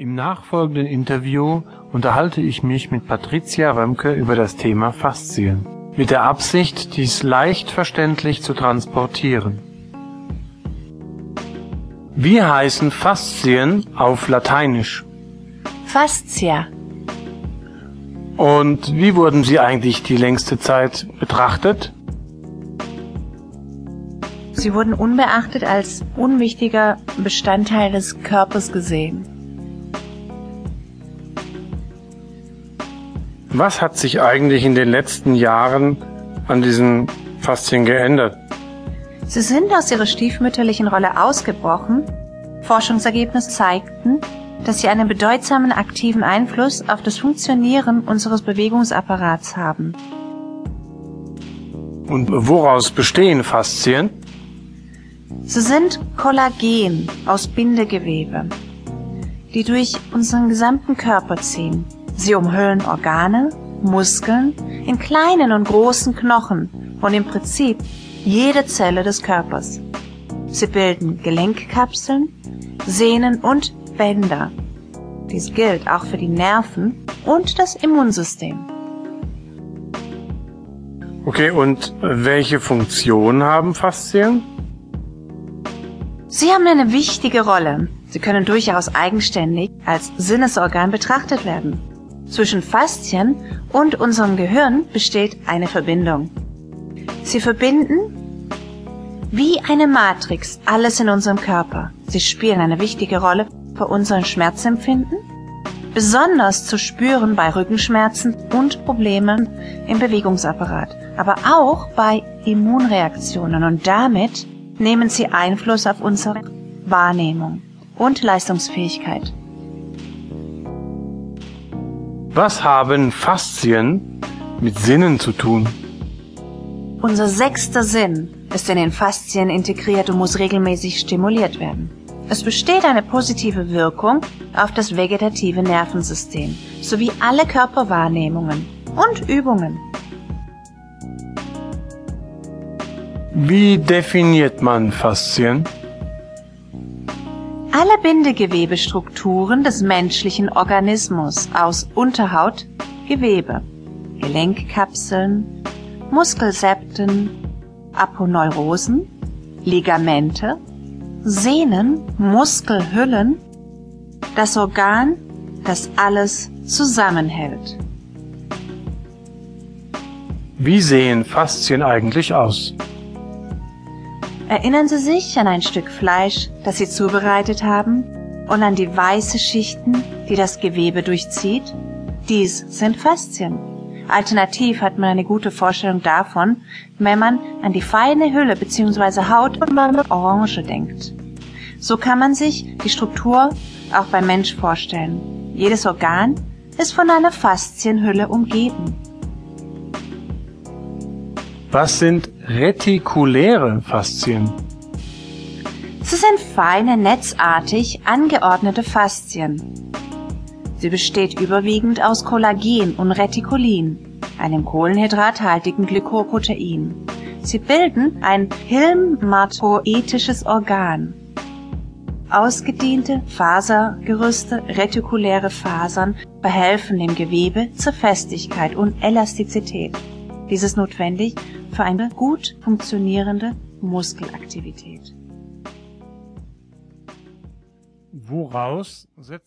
Im nachfolgenden Interview unterhalte ich mich mit Patricia Römke über das Thema Faszien, mit der Absicht, dies leicht verständlich zu transportieren. Wie heißen Faszien auf Lateinisch? Fascia. Und wie wurden sie eigentlich die längste Zeit betrachtet? Sie wurden unbeachtet als unwichtiger Bestandteil des Körpers gesehen. Was hat sich eigentlich in den letzten Jahren an diesen Faszien geändert? Sie sind aus ihrer stiefmütterlichen Rolle ausgebrochen. Forschungsergebnisse zeigten, dass sie einen bedeutsamen aktiven Einfluss auf das Funktionieren unseres Bewegungsapparats haben. Und woraus bestehen Faszien? Sie sind Kollagen aus Bindegewebe, die durch unseren gesamten Körper ziehen. Sie umhüllen Organe, Muskeln in kleinen und großen Knochen und im Prinzip jede Zelle des Körpers. Sie bilden Gelenkkapseln, Sehnen und Bänder. Dies gilt auch für die Nerven und das Immunsystem. Okay, und welche Funktion haben Faszien? Sie haben eine wichtige Rolle. Sie können durchaus eigenständig als Sinnesorgan betrachtet werden. Zwischen Faszien und unserem Gehirn besteht eine Verbindung. Sie verbinden wie eine Matrix alles in unserem Körper. Sie spielen eine wichtige Rolle für unseren Schmerzempfinden, besonders zu spüren bei Rückenschmerzen und Problemen im Bewegungsapparat, aber auch bei Immunreaktionen und damit nehmen sie Einfluss auf unsere Wahrnehmung und Leistungsfähigkeit. Was haben Faszien mit Sinnen zu tun? Unser sechster Sinn ist in den Faszien integriert und muss regelmäßig stimuliert werden. Es besteht eine positive Wirkung auf das vegetative Nervensystem sowie alle Körperwahrnehmungen und Übungen. Wie definiert man Faszien? Alle Bindegewebestrukturen des menschlichen Organismus aus Unterhaut, Gewebe, Gelenkkapseln, Muskelsepten, Aponeurosen, Ligamente, Sehnen, Muskelhüllen, das Organ, das alles zusammenhält. Wie sehen Faszien eigentlich aus? Erinnern Sie sich an ein Stück Fleisch, das Sie zubereitet haben, und an die weiße Schichten, die das Gewebe durchzieht? Dies sind Faszien. Alternativ hat man eine gute Vorstellung davon, wenn man an die feine Hülle bzw. Haut und Orange denkt. So kann man sich die Struktur auch beim Mensch vorstellen. Jedes Organ ist von einer Faszienhülle umgeben. Was sind retikuläre Faszien? Sie sind feine, netzartig angeordnete Faszien. Sie besteht überwiegend aus Kollagen und Retikulin, einem kohlenhydrathaltigen Glykoprotein. Sie bilden ein hilmatoetisches Organ. Ausgedehnte Fasergerüste, retikuläre Fasern behelfen dem Gewebe zur Festigkeit und Elastizität. Dies ist notwendig für eine gut funktionierende Muskelaktivität. Woraus setzt